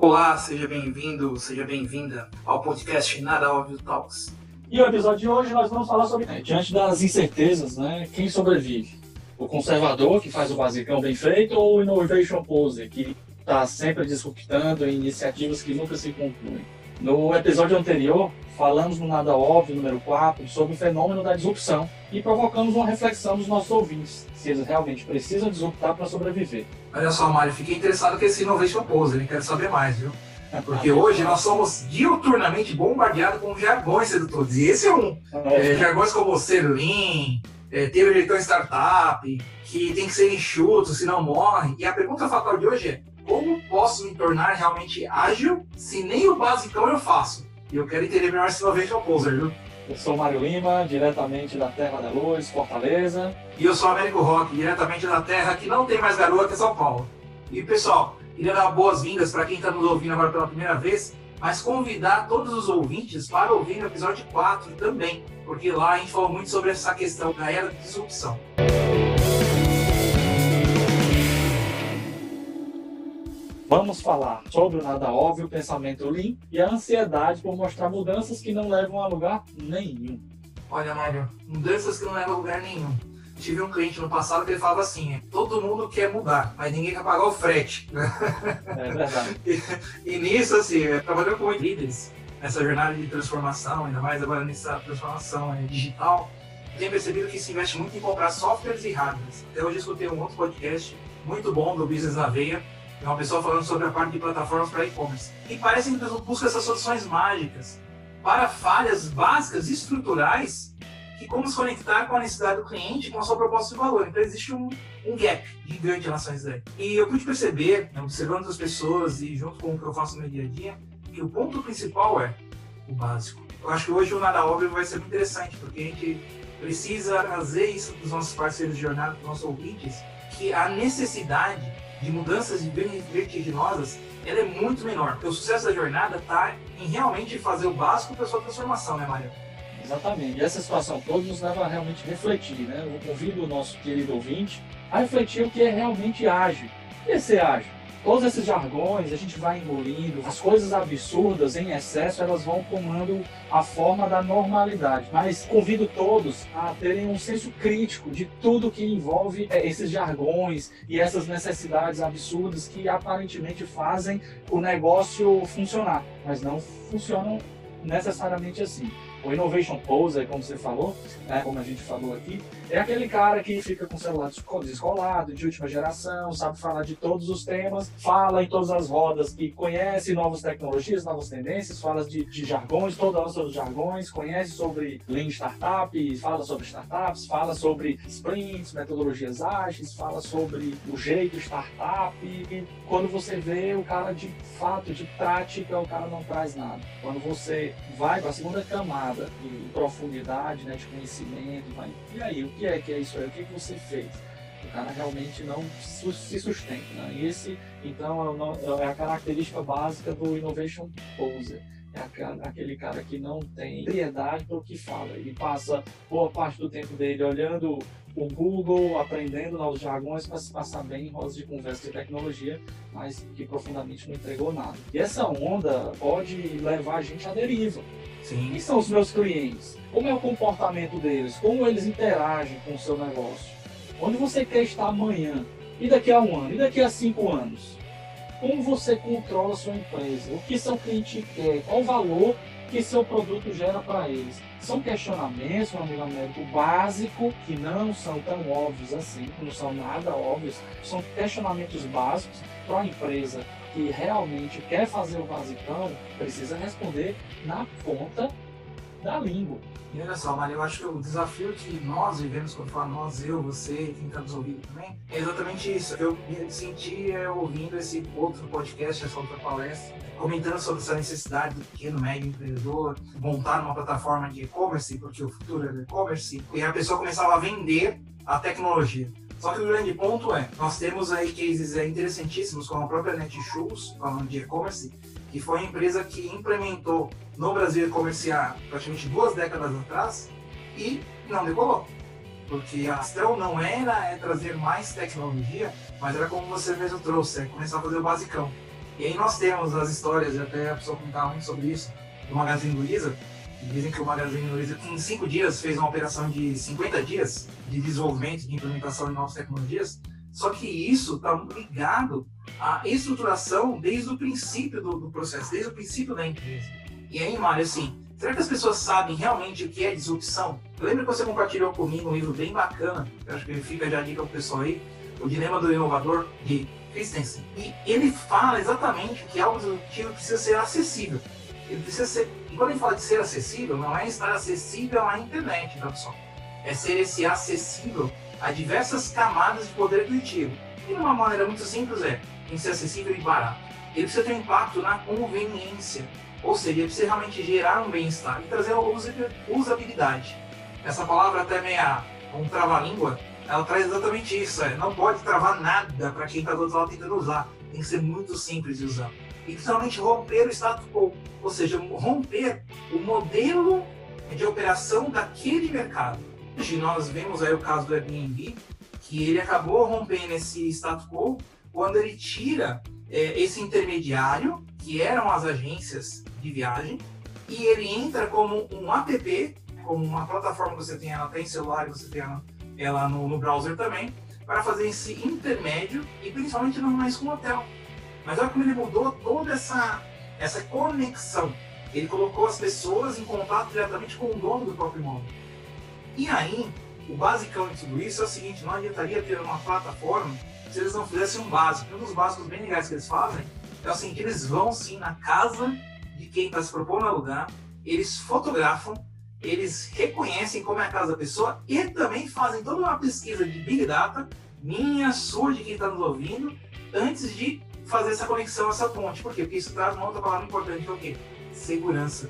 Olá, seja bem-vindo, seja bem-vinda ao podcast Nada Óbvio Talks. E o episódio de hoje nós vamos falar sobre, né, diante das incertezas, né, quem sobrevive? O conservador, que faz o basicão bem feito, ou o innovation poser, que está sempre disruptando em iniciativas que nunca se concluem? No episódio anterior, falamos no Nada Óbvio, número 4, sobre o fenômeno da disrupção e provocamos uma reflexão dos nossos ouvintes, se eles realmente precisam disruptar para sobreviver. Olha só, Mário, fiquei interessado com esse Innovation Poser, quero saber mais, viu? Porque hoje nós somos diuturnamente bombardeados com jargões sedutores, e esse é um. É, jargões como ser lean, é, ter um diretor startup, que tem que ser enxuto, senão morre. E a pergunta fatal de hoje é, como posso me tornar realmente ágil se nem o basicão eu faço? E eu quero entender melhor esse Innovation Poser, viu? Eu sou Mário Lima, diretamente da Terra da Luz, Fortaleza. E eu sou Américo Rock, diretamente da terra que não tem mais garoa, que é São Paulo. E pessoal, queria dar boas-vindas para quem está nos ouvindo agora pela primeira vez, mas convidar todos os ouvintes para ouvir o episódio 4 também, porque lá a gente falou muito sobre essa questão da era de disrupção. Vamos falar sobre o nada óbvio, o pensamento lean e a ansiedade por mostrar mudanças que não levam a lugar nenhum. Olha, Mário, mudanças que não levam a lugar nenhum. Tive um cliente no passado que ele falava assim: todo mundo quer mudar, mas ninguém quer pagar o frete. É verdade. e, e nisso, assim, trabalhando com líderes nessa jornada de transformação, ainda mais agora nessa transformação é, digital, tenho percebido que se investe muito em comprar softwares e hardwares. Até hoje eu escutei um outro podcast muito bom do Business na Veia, é uma pessoa falando sobre a parte de plataformas para e-commerce. E parece que a empresa busca essas soluções mágicas para falhas básicas estruturais que como se conectar com a necessidade do cliente com a sua proposta de valor. Então existe um, um gap gigante em relação a isso daí. E eu pude perceber, né, observando as pessoas e junto com o que eu faço no meu dia a dia, que o ponto principal é o básico. Eu acho que hoje o Nada Óbvio vai ser muito interessante, porque a gente precisa trazer isso para os nossos parceiros de jornada, para os nossos ouvintes, que a necessidade de mudanças vertiginosas, ela é muito menor. Porque o sucesso da jornada está em realmente fazer o básico para a sua transformação, né, Mário? Exatamente. E essa situação toda nos leva a realmente refletir, né? Eu convido o nosso querido ouvinte a refletir o que é realmente ágil. O que é ser ágil? Todos esses jargões a gente vai engolindo, as coisas absurdas em excesso elas vão tomando a forma da normalidade. Mas convido todos a terem um senso crítico de tudo que envolve é, esses jargões e essas necessidades absurdas que aparentemente fazem o negócio funcionar, mas não funcionam necessariamente assim. O Innovation Poser, como você falou, né, como a gente falou aqui, é aquele cara que fica com o celular descolado, de última geração, sabe falar de todos os temas, fala em todas as rodas que conhece novas tecnologias, novas tendências, fala de, de jargões, toda hora sobre jargões, conhece sobre Lean Startup, fala sobre startups, fala sobre sprints, metodologias ágeis, fala sobre o jeito startup. E quando você vê o cara de fato, de prática, o cara não traz nada. Quando você vai para a segunda camada de profundidade, né, de conhecimento, vai, e aí, que é que é isso aí? O que, que você fez? O cara realmente não se sustenta. Né? E esse, então, é, é a característica básica do Innovation Poser. É aquele cara que não tem seriedade para o que fala. Ele passa boa parte do tempo dele olhando o Google, aprendendo novos jargões para se passar bem em rodas de conversa de tecnologia, mas que profundamente não entregou nada. E essa onda pode levar a gente à deriva. Sim. Quem são os meus clientes? Como é o comportamento deles? Como eles interagem com o seu negócio? Onde você quer estar amanhã? E daqui a um ano? E daqui a cinco anos? Como você controla a sua empresa? O que seu cliente quer? Qual o valor que seu produto gera para eles? São questionamentos, meu amigo Américo, básico, que não são tão óbvios assim, não são nada óbvios, são questionamentos básicos para a empresa que realmente quer fazer o basicão precisa responder na ponta da língua. E olha só, Maria, eu acho que o desafio que nós vivemos, quando falo nós, eu, você, quem está nos ouvindo também, é exatamente isso. Eu me senti é, ouvindo esse outro podcast, essa outra palestra, comentando sobre essa necessidade do pequeno, médio empreendedor montar uma plataforma de e-commerce, porque o futuro é do e-commerce, e a pessoa começava a vender a tecnologia. Só que o grande ponto é, nós temos aí cases interessantíssimos, como a própria Netshoes, falando de e-commerce, que foi a empresa que implementou no Brasil e-commerce há praticamente duas décadas atrás e não decolou. Porque a questão não era é trazer mais tecnologia, mas era como você mesmo trouxe, é começar a fazer o basicão. E aí nós temos as histórias, e até a pessoa comentava muito sobre isso, do Magazine Luiza, Dizem que o Magazine Luiza, em cinco dias, fez uma operação de 50 dias de desenvolvimento, de implementação de novas tecnologias. Só que isso está ligado à estruturação desde o princípio do, do, processo, desde o princípio da empresa. E aí, Mário, assim, será que as pessoas sabem realmente o que é disrupção? Eu lembro que você compartilhou comigo um livro bem bacana, eu acho que fica já a dica o pessoal aí, O Dilema do Inovador, de Christensen. E ele fala exatamente que algo disruptivo precisa ser acessível. Ele precisa ser quando a gente fala de ser acessível, não é estar acessível à internet, tá, pessoal? É ser esse acessível a diversas camadas de poder aquisitivo. E de uma maneira muito simples é em ser acessível e barato. Ele precisa ter um impacto na conveniência, ou seja, ele precisa realmente gerar um bem-estar e trazer usabilidade. Essa palavra até meia um trava-língua, ela traz exatamente isso. É, não pode travar nada para quem está do outro lado tentando usar. Tem que ser muito simples de usar e principalmente romper o status quo, ou seja, romper o modelo de operação daquele mercado. Hoje nós vemos aí o caso do Airbnb, que ele acabou rompendo esse status quo quando ele tira é, esse intermediário, que eram as agências de viagem, e ele entra como um app, como uma plataforma que você tem ela até em celular você tem ela, ela no, no browser também, para fazer esse intermédio e principalmente não mais com hotel. Mas olha como ele mudou toda essa, essa conexão. Ele colocou as pessoas em contato diretamente com o dono do próprio imóvel. E aí, o basicão de tudo isso é o seguinte: não adiantaria ter uma plataforma se eles não fizessem um básico. Um dos básicos bem legais que eles fazem é o seguinte: eles vão sim na casa de quem está se propondo a alugar, eles fotografam, eles reconhecem como é a casa da pessoa e também fazem toda uma pesquisa de Big Data, minha, sua, de quem está nos ouvindo, antes de fazer essa conexão, essa ponte. Por quê? Porque isso traz uma outra palavra importante, que é o quê? Segurança,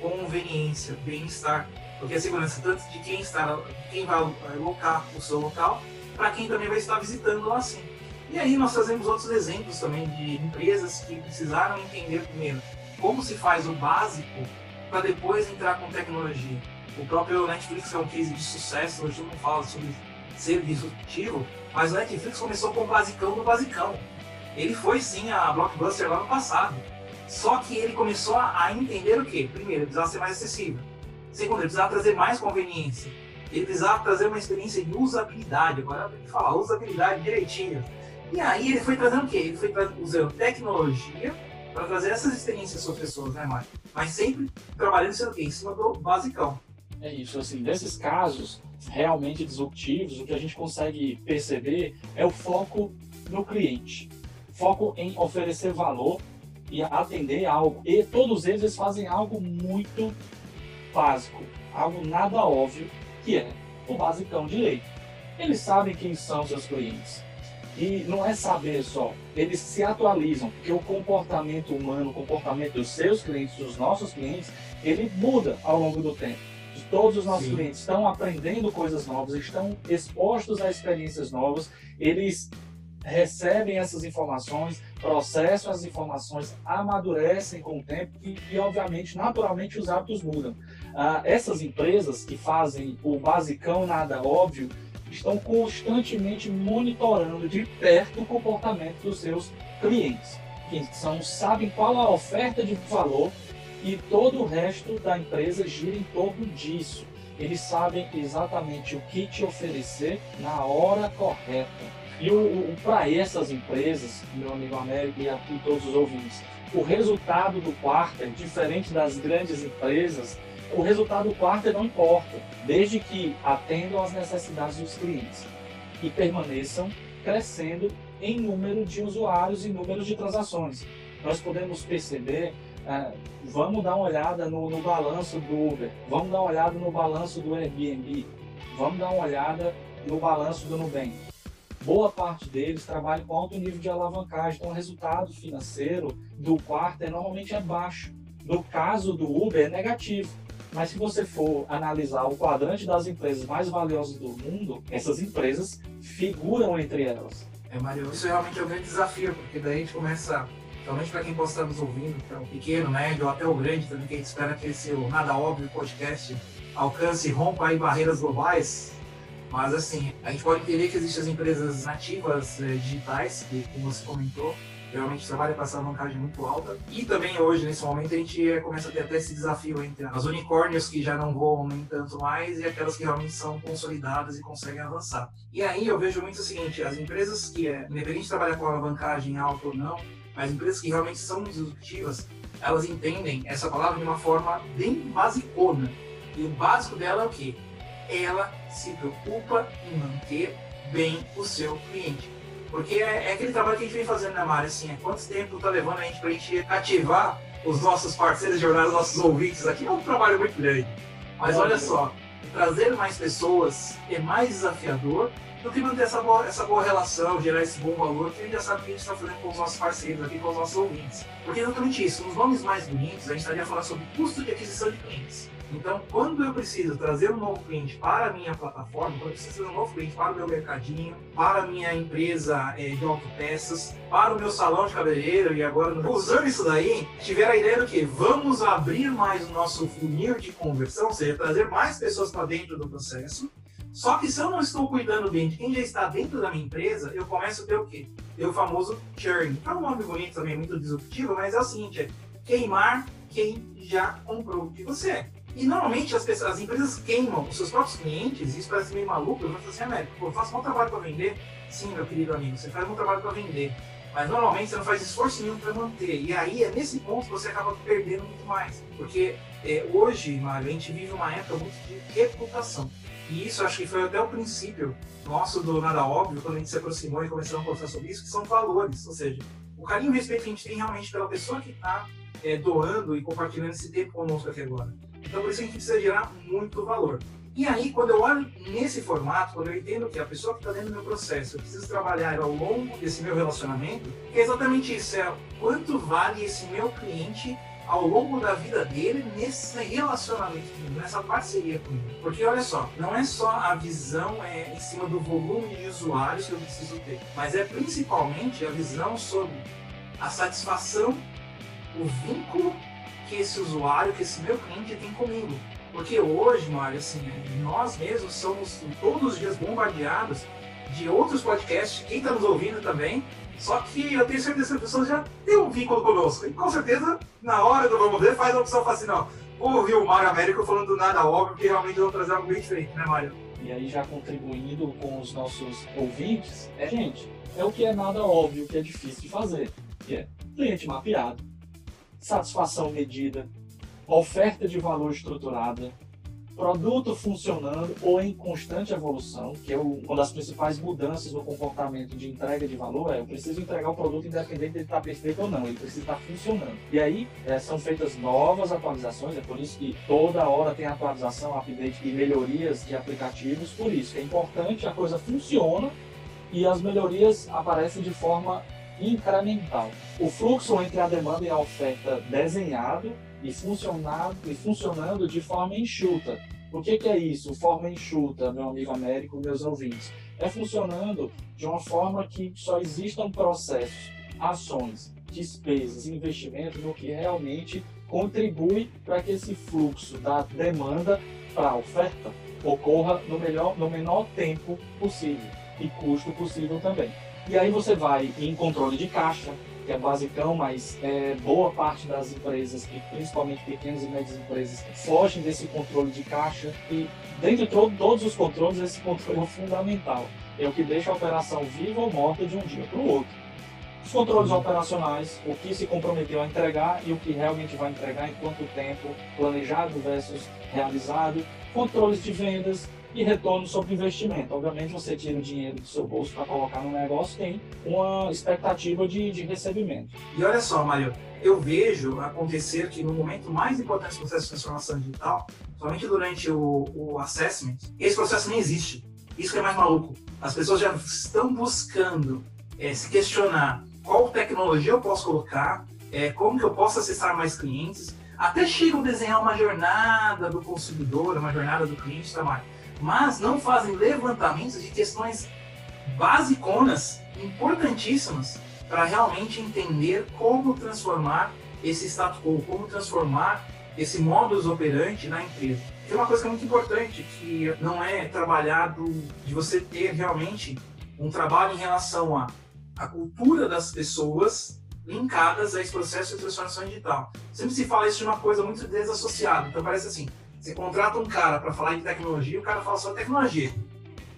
conveniência, bem-estar. Porque a segurança tanto de quem está, quem vai alocar o seu local, para quem também vai estar visitando lá assim. E aí nós fazemos outros exemplos também de empresas que precisaram entender primeiro como se faz o básico para depois entrar com tecnologia. O próprio Netflix é um case de sucesso, hoje não fala sobre ser disruptivo, mas o Netflix começou com o basicão do basicão ele foi sim a blockbuster lá no passado. Só que ele começou a entender o quê? Primeiro, precisava ser mais acessível. Segundo, ele precisava trazer mais conveniência. Ele precisava trazer uma experiência de usabilidade. Agora tem que falar usabilidade direitinho. E aí ele foi trazendo o quê? Ele foi usando tecnologia para trazer essas experiências para as pessoas, né, Mário? Mas sempre trabalhando o quê? em cima do basicão. É isso, assim, nesses casos realmente disruptivos, o que a gente consegue perceber é o foco no cliente foco em oferecer valor e atender algo. E todos eles fazem algo muito básico, algo nada óbvio, que é o basicão de lei. Eles sabem quem são seus clientes. E não é saber só, eles se atualizam, porque o comportamento humano, o comportamento dos seus clientes, dos nossos clientes, ele muda ao longo do tempo. Todos os nossos Sim. clientes estão aprendendo coisas novas, estão expostos a experiências novas, eles recebem essas informações, processam as informações, amadurecem com o tempo e, e obviamente, naturalmente, os hábitos mudam. Ah, essas empresas que fazem o basicão nada óbvio estão constantemente monitorando de perto o comportamento dos seus clientes, que são, sabem qual a oferta de valor e todo o resto da empresa gira em torno disso. Eles sabem exatamente o que te oferecer na hora correta e o, o para essas empresas, meu amigo Américo e, a, todos os ouvintes, o resultado do quarter, diferente das grandes empresas, o resultado do quarter não importa, desde que atendam às necessidades dos clientes e permaneçam crescendo em número de usuários e número de transações. Nós podemos perceber, é, vamos dar uma olhada no, no balanço do Uber, vamos dar uma olhada no balanço do Airbnb, vamos dar uma olhada no balanço do Nubank boa parte deles trabalha com alto nível de alavancagem, então o resultado financeiro do quarto é, normalmente é baixo. No caso do Uber é negativo. Mas se você for analisar o quadrante das empresas mais valiosas do mundo, essas empresas figuram entre elas. É, Mário, isso realmente é um grande desafio, porque daí a gente começa, principalmente para quem possa estar nos ouvindo, que é o pequeno, médio até o grande também, que a gente espera que esse Nada Óbvio podcast alcance e rompa aí barreiras globais, mas assim, a gente pode entender que existem as empresas nativas eh, digitais, que como você comentou, Realmente trabalha com essa alavancagem muito alta. E também hoje, nesse momento, a gente é, começa a ter até esse desafio entre as unicórnios que já não voam nem tanto mais e aquelas que realmente são consolidadas e conseguem avançar. E aí eu vejo muito o seguinte, as empresas que, é, independente de trabalhar com alavancagem alta ou não, as empresas que realmente são disruptivas, elas entendem essa palavra de uma forma bem basicona. E o básico dela é o quê? Ela se preocupa em manter bem o seu cliente. Porque é, é, aquele trabalho que a gente vem fazendo na Mari, assim, é quanto tempo está levando a gente para a gente ativar os nossos parceiros de jornada, os nossos ouvintes aqui, é um trabalho muito grande. Mas olha só, trazer mais pessoas é mais desafiador do que manter essa boa, essa boa relação, gerar esse bom valor que a gente já sabe que a gente está fazendo com os nossos parceiros aqui, com os nossos ouvintes. Porque é exatamente isso, nos nomes mais bonitos, a gente estaria falando sobre custo de aquisição de clientes. Então, quando eu preciso trazer um novo cliente para a minha plataforma, quando eu preciso trazer um novo cliente para o meu mercadinho, para a minha empresa é, de autopeças, para o meu salão de cabeleireiro e agora usando isso daí, tiver a ideia do que vamos abrir mais o nosso funil de conversão, ou seja, trazer mais pessoas para dentro do processo. Só que se eu não estou cuidando bem de quem já está dentro da minha empresa, eu começo a ter o quê? Ter o famoso churn. É um nome bonito também, muito disruptivo, mas é o seguinte, é queimar quem já comprou de você. E normalmente as, pessoas, as empresas queimam os seus próprios clientes, e isso parece meio maluco, eu falar assim, Américo, eu faço um trabalho para vender. Sim, meu querido amigo, você faz um trabalho para vender. Mas normalmente você não faz esforço nenhum para manter. E aí é nesse ponto que você acaba perdendo muito mais. Porque é, hoje, Mário, a gente vive uma época muito de reputação. E isso acho que foi até o princípio nosso do Nada Óbvio, quando a gente se aproximou e começou a conversar sobre isso, que são valores. Ou seja, o carinho e o respeito que a gente tem realmente pela pessoa que está é, doando e compartilhando esse tempo conosco aqui agora. Então, por isso a gente precisa gerar muito valor. E aí, quando eu olho nesse formato, quando eu entendo que a pessoa que está dentro do meu processo, eu preciso trabalhar ao longo desse meu relacionamento, é exatamente isso: é quanto vale esse meu cliente ao longo da vida dele nesse relacionamento comigo, nessa parceria comigo. Porque olha só, não é só a visão é, em cima do volume de usuários que eu preciso ter, mas é principalmente a visão sobre a satisfação, o vínculo que esse usuário, que esse meu cliente tem comigo. Porque hoje, Mário, assim, nós mesmos somos todos os dias bombardeados de outros podcasts, quem está nos ouvindo também. Só que eu tenho certeza que as pessoas já têm um vínculo conosco. E com certeza, na hora do Vamos Ver, faz a opção, fala assim, não, vou ouvir o Mário Américo falando do nada óbvio, porque realmente vão trazer algo bem diferente, né, Mário? E aí, já contribuindo com os nossos ouvintes, é, gente, é o que é nada óbvio, que é difícil de fazer, que é cliente mapeado, satisfação medida, oferta de valor estruturada, produto funcionando ou em constante evolução, que é uma das principais mudanças no comportamento de entrega de valor, é eu preciso entregar o produto independente de ele estar perfeito ou não, ele precisa estar funcionando. E aí é, são feitas novas atualizações, é por isso que toda hora tem atualização, update e melhorias de aplicativos, por isso é importante, a coisa funciona e as melhorias aparecem de forma incremental. O fluxo entre a demanda e a oferta desenhado e funcionado e funcionando de forma enxuta. O que, que é isso? Forma enxuta, meu amigo Américo, meus ouvintes. É funcionando de uma forma que só existam processos, ações, despesas, investimento no que realmente contribui para que esse fluxo da demanda para a oferta ocorra no, melhor, no menor tempo possível e custo possível também. E aí você vai em controle de caixa, que é basicão, mas é, boa parte das empresas, principalmente pequenas e médias empresas, fogem desse controle de caixa e dentro de todo, todos os controles, esse controle é fundamental. É o que deixa a operação viva ou morta de um dia para o outro. Os controles operacionais, o que se comprometeu a entregar e o que realmente vai entregar em quanto tempo, planejado versus realizado, controles de vendas, e retorno sobre investimento. Obviamente, você tira o dinheiro do seu bolso para colocar no negócio, tem uma expectativa de, de recebimento. E olha só, Mário, eu vejo acontecer que no momento mais importante do processo de transformação digital, somente durante o, o assessment, esse processo nem existe. Isso que é mais maluco. As pessoas já estão buscando é, se questionar qual tecnologia eu posso colocar, é, como que eu posso acessar mais clientes, até chegam a desenhar uma jornada do consumidor, uma jornada do cliente, tá, Mário? Mas não fazem levantamentos de questões basiconas, importantíssimas, para realmente entender como transformar esse status quo, como transformar esse modus operandi na empresa. Tem uma coisa que é muito importante, que não é trabalhado de você ter realmente um trabalho em relação a a cultura das pessoas linkadas a esse processo de transformação digital. Sempre se fala isso de uma coisa muito desassociada. Então parece assim, você contrata um cara para falar de tecnologia, o cara fala só tecnologia.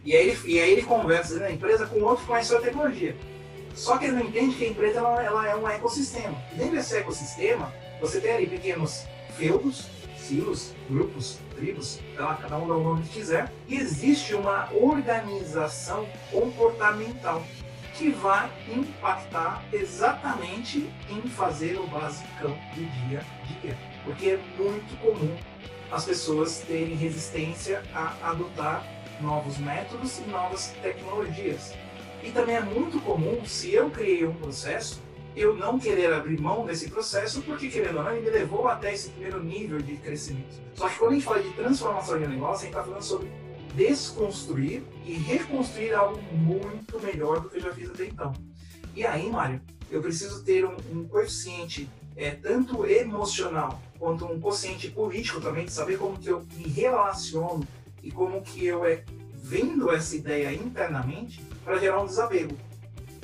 E aí ele, e aí ele conversa na empresa com outro que conhece a tecnologia. Só que ele não entende que a empresa ela, ela é um ecossistema. E dentro desse ecossistema, você tem ali pequenos feudos, silos, grupos, tribos, lá, cada um dá o nome que quiser, e existe uma organização comportamental que vai impactar exatamente em fazer o basicão do dia a dia. Porque é muito comum as pessoas terem resistência a adotar novos métodos e novas tecnologias. E também é muito comum, se eu criei um processo, eu não querer abrir mão desse processo, porque, querendo ou não, ele me levou até esse primeiro nível de crescimento. Só que quando a gente fala de transformação de negócio, a gente está falando sobre desconstruir e reconstruir algo muito melhor do que eu já fiz até então. E aí, Mário, eu preciso ter um, um coeficiente é, tanto emocional quanto um consciente político também, de saber como que eu me relaciono e como que eu é, vendo essa ideia internamente para gerar um desapego,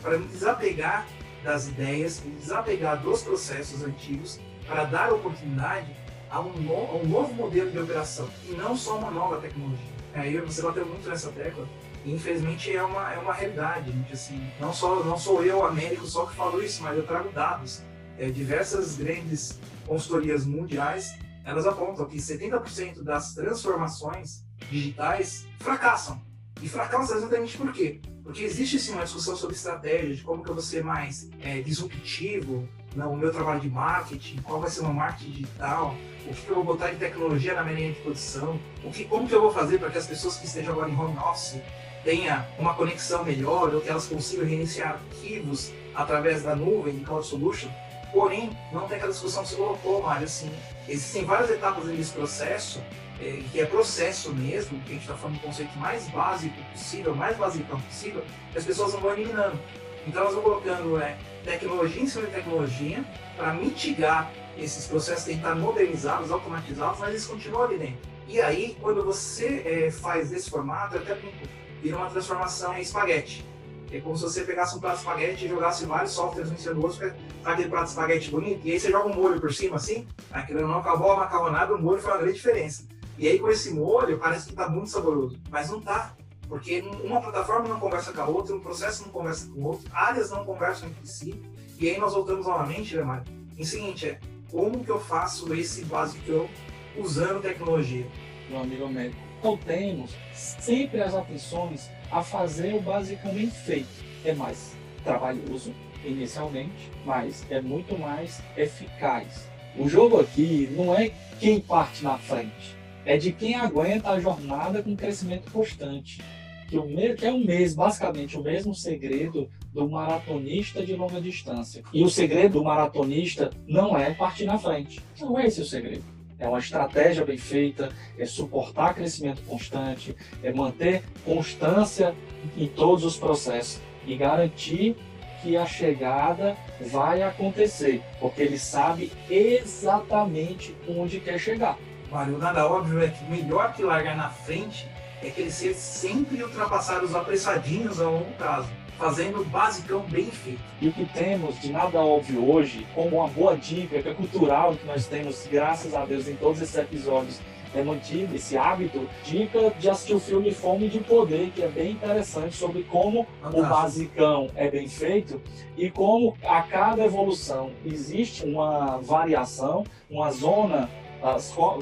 para me desapegar das ideias, me desapegar dos processos antigos, para dar oportunidade a um, no, a um novo modelo de operação e não só uma nova tecnologia. Aí você bateu muito nessa tecla infelizmente é uma, é uma realidade, gente, assim, não, só, não sou eu, Américo, só que falo isso, mas eu trago dados. É, diversas grandes consultorias mundiais, elas apontam que 70% das transformações digitais fracassam. E fracassam exatamente por quê? Porque existe sim uma discussão sobre estratégia, de como que eu vou ser mais é, disruptivo no meu trabalho de marketing, qual vai ser meu marketing digital, o que, que eu vou botar de tecnologia na minha linha de produção, o que, como que eu vou fazer para que as pessoas que estejam agora em home office tenham uma conexão melhor, ou que elas consigam reiniciar arquivos através da nuvem, de Cloud Solution. Porém, não tem aquela discussão que você colocou, Mário, assim, existem várias etapas nesse processo é, que é processo mesmo, que a gente está falando do conceito mais básico possível, mais básico possível, que as pessoas não vão eliminando. Então elas vão colocando é, tecnologia em cima de tecnologia para mitigar esses processos, tentar modernizá-los, automatizá-los, mas eles continuam ali dentro. E aí, quando você é, faz desse formato, até brinco, vira uma transformação em espaguete. É como se você pegasse um prato de espaguete e jogasse vários softwares um em cima do outro, sabe aquele prato de espaguete bonito? E aí você joga um molho por cima assim, aquilo não acabou a macarronada, o molho foi uma grande diferença. E aí com esse molho parece que está muito saboroso, mas não está. Porque uma plataforma não conversa com a outra, um processo não conversa com o outro, áreas não conversam entre si. E aí nós voltamos novamente, né, Mário? Em seguinte, é como que eu faço esse básico usando tecnologia? Meu amigo médico, então temos sempre as atenções a fazer o bem feito. É mais trabalhoso inicialmente, mas é muito mais eficaz. O jogo aqui não é quem parte na frente, é de quem aguenta a jornada com crescimento constante. Que, o que é o mesmo, basicamente o mesmo segredo do maratonista de longa distância. E o segredo do maratonista não é partir na frente. Não é esse o segredo. É uma estratégia bem feita, é suportar crescimento constante, é manter constância em todos os processos e garantir que a chegada vai acontecer, porque ele sabe exatamente onde quer chegar. Mário, nada óbvio é que melhor que largar na frente é crescer sempre ultrapassar os apressadinhos a longo prazo, fazendo o basicão bem feito. E o que temos de nada óbvio hoje, como uma boa dica que é cultural que nós temos, graças a Deus, em todos esses episódios, é mantido esse hábito, dica de assistir o filme Fome de Poder, que é bem interessante sobre como Fantástico. o basicão é bem feito e como a cada evolução existe uma variação, uma zona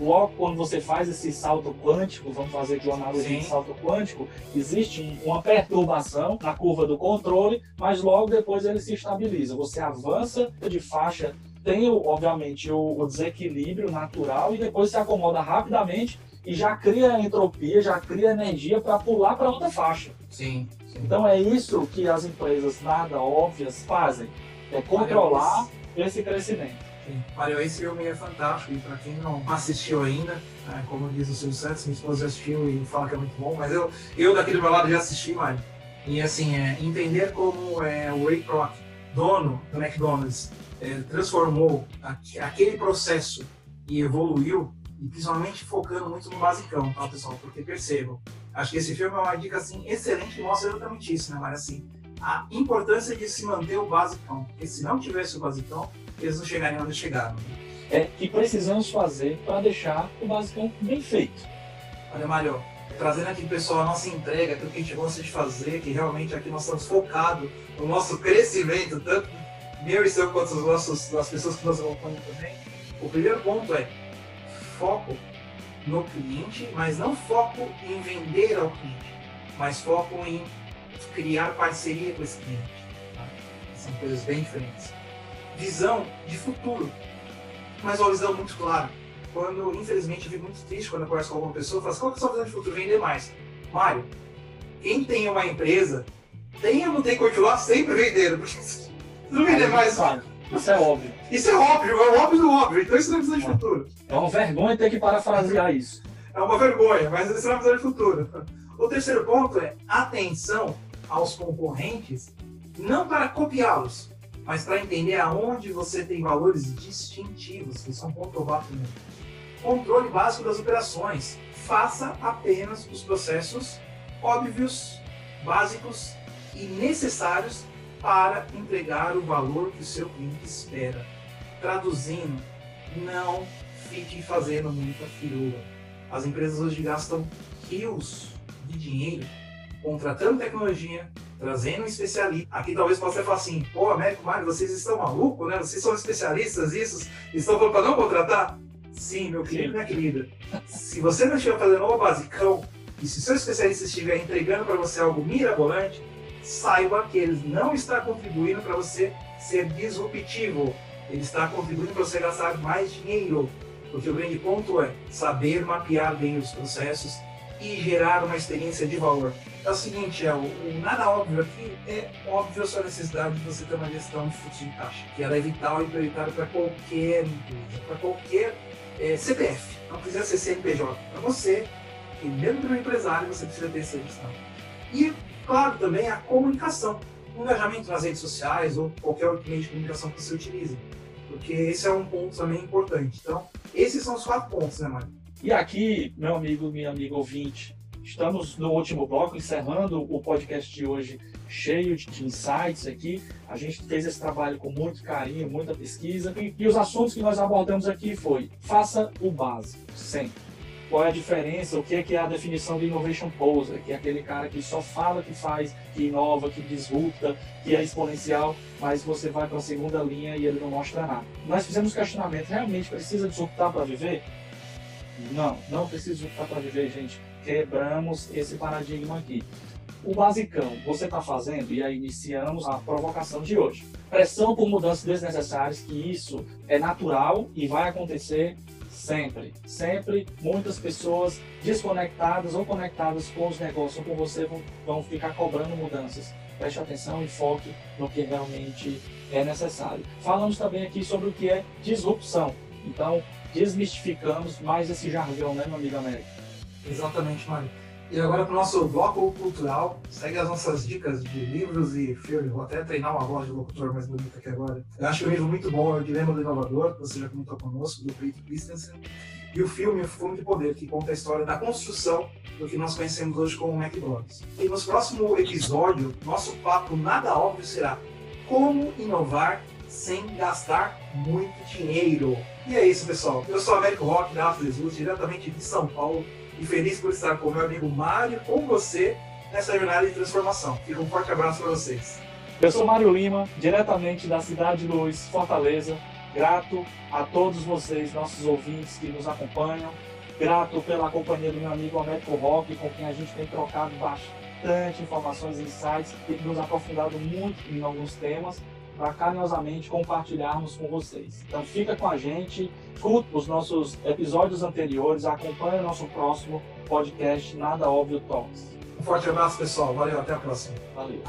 logo quando você faz esse salto quântico, vamos fazer aqui uma analogia de salto quântico, existe uma perturbação na curva do controle, mas logo depois ele se estabiliza. Você avança de faixa, tem obviamente o, desequilíbrio natural e depois se acomoda rapidamente e já cria entropia, já cria energia para pular para outra faixa. Sim, sim, Então é isso que as empresas nada óbvias fazem, é controlar esse crescimento. Mario, esse filme é fantástico e para quem não assistiu ainda, né, como diz o Silvio Santos, minha esposa já assistiu e fala que é muito bom, mas eu, eu daqui do meu lado já assisti, Mario. E assim, é, entender como é, o Ray Kroc, dono do McDonald's, é, transformou aquele processo e evoluiu, e principalmente focando muito no basicão, tá, pessoal? Porque percebam, acho que esse filme é uma dica assim, excelente que mostra exatamente isso, né, Mário? Assim, a importância de se manter o basicão. Porque se não tivesse o basicão, eles não chegariam onde chegaram. É que precisamos fazer para deixar o basicão bem feito. Olha, Mário, trazendo aqui pessoal a nossa entrega, aquilo que a gente gosta de fazer, que realmente aqui nós estamos focados no nosso crescimento, tanto meu e seu quanto os nossos, as pessoas que nos acompanham também. O primeiro ponto é foco no cliente, mas não foco em vender ao cliente, mas foco em criar parceria com esse cliente. Tá? São coisas bem diferentes. Visão de futuro, mas uma visão muito clara. Quando, infelizmente, eu fico muito triste quando eu converso com alguma pessoa, falo assim, qual é a sua visão de futuro? Vender mais. Mário, quem tem uma empresa, tem ou não tem que continuar sempre vendendo, porque se não vender mais... Isso é óbvio. Isso é óbvio, é óbvio do óbvio. Então isso não é visão de futuro. É uma vergonha ter que parafrasear isso. É uma vergonha, mas isso não é visão de futuro. O terceiro ponto é atenção aos concorrentes, não para copiá-los, mas para entender aonde você tem valores distintivos, que são ponto também. Controle básico das operações. Faça apenas os processos óbvios, básicos e necessários para entregar o valor que o seu cliente espera. Traduzindo, não fique fazendo muita firula. As empresas hoje gastam rios de dinheiro contratando tecnologia, trazendo um especialista. Aqui talvez possa falar assim, pô, Américo Mário, vocês estão malucos, né? Vocês são especialistas, isso, estão falando para não contratar? Sim, meu querido, minha querida. Se você não estiver fazendo o basicão, e se seu especialista estiver entregando para você algo mirabolante, saiba que ele não está contribuindo para você ser disruptivo. Ele está contribuindo para você gastar mais dinheiro. Porque o grande ponto é saber mapear bem os processos e gerar uma experiência de valor. É o seguinte, é, o, o nada óbvio aqui é óbvio a sua necessidade de você ter uma gestão de fluxo de caixa, que ela é vital e prioritária para qualquer empresa, para qualquer é, CPF. Não precisa ser CNPJ. Para você, e mesmo para um empresário, você precisa ter essa gestão. E claro, também a comunicação, o engajamento nas redes sociais ou qualquer outro meio de comunicação que você utilize. Porque esse é um ponto também importante. Então, esses são os quatro pontos, né, Mário? E aqui, meu amigo, minha amiga ouvinte, estamos no último bloco, encerrando o podcast de hoje, cheio de insights aqui. A gente fez esse trabalho com muito carinho, muita pesquisa. E, e os assuntos que nós abordamos aqui foi: faça o básico, sempre qual é a diferença, o que é, que é a definição de innovation poser, que é aquele cara que só fala que faz, que inova, que disrupta, que é exponencial, mas você vai para a segunda linha e ele não mostra nada. Nós fizemos questionamento, realmente precisa disruptar para viver? Não, não precisa disruptar para viver, gente. Quebramos esse paradigma aqui. O basicão, você está fazendo, e aí iniciamos a provocação de hoje. Pressão por mudanças desnecessárias, que isso é natural e vai acontecer Sempre, sempre muitas pessoas desconectadas ou conectadas com os negócios ou com você vão, vão ficar cobrando mudanças. Preste atenção e foque no que realmente é necessário. Falamos também aqui sobre o que é disrupção. Então, desmistificamos mais esse jargão, né, meu amigo Américo? Exatamente, Mário. E agora para o nosso bloco cultural, segue as nossas dicas de livros e filmes. Vou até treinar uma voz de locutor mais bonita aqui agora. Eu acho que o livro muito bom é O Dilema do Inovador, que você já comentou conosco, do Peter Christensen. E o filme O Fumo de Poder, que conta a história da construção do que nós conhecemos hoje como McDonald's. E no próximo episódio, nosso papo nada óbvio será como inovar sem gastar muito dinheiro. E é isso, pessoal. Eu sou Américo Rock, da Jesus, diretamente de São Paulo e feliz por estar com meu amigo Mário, com você, nessa jornada de transformação. Fica um forte abraço para vocês. Eu sou Mário Lima, diretamente da Cidade Luz, Fortaleza. Grato a todos vocês, nossos ouvintes que nos acompanham. Grato pela companhia do meu amigo Américo Roque, com quem a gente tem trocado bastante informações e insights e nos aprofundado muito em alguns temas para carinhosamente compartilharmos com vocês. Então fica com a gente, escuta os nossos episódios anteriores, acompanhe o nosso próximo podcast Nada Óbvio Talks. Um forte abraço, pessoal. Valeu, até a próxima. Valeu.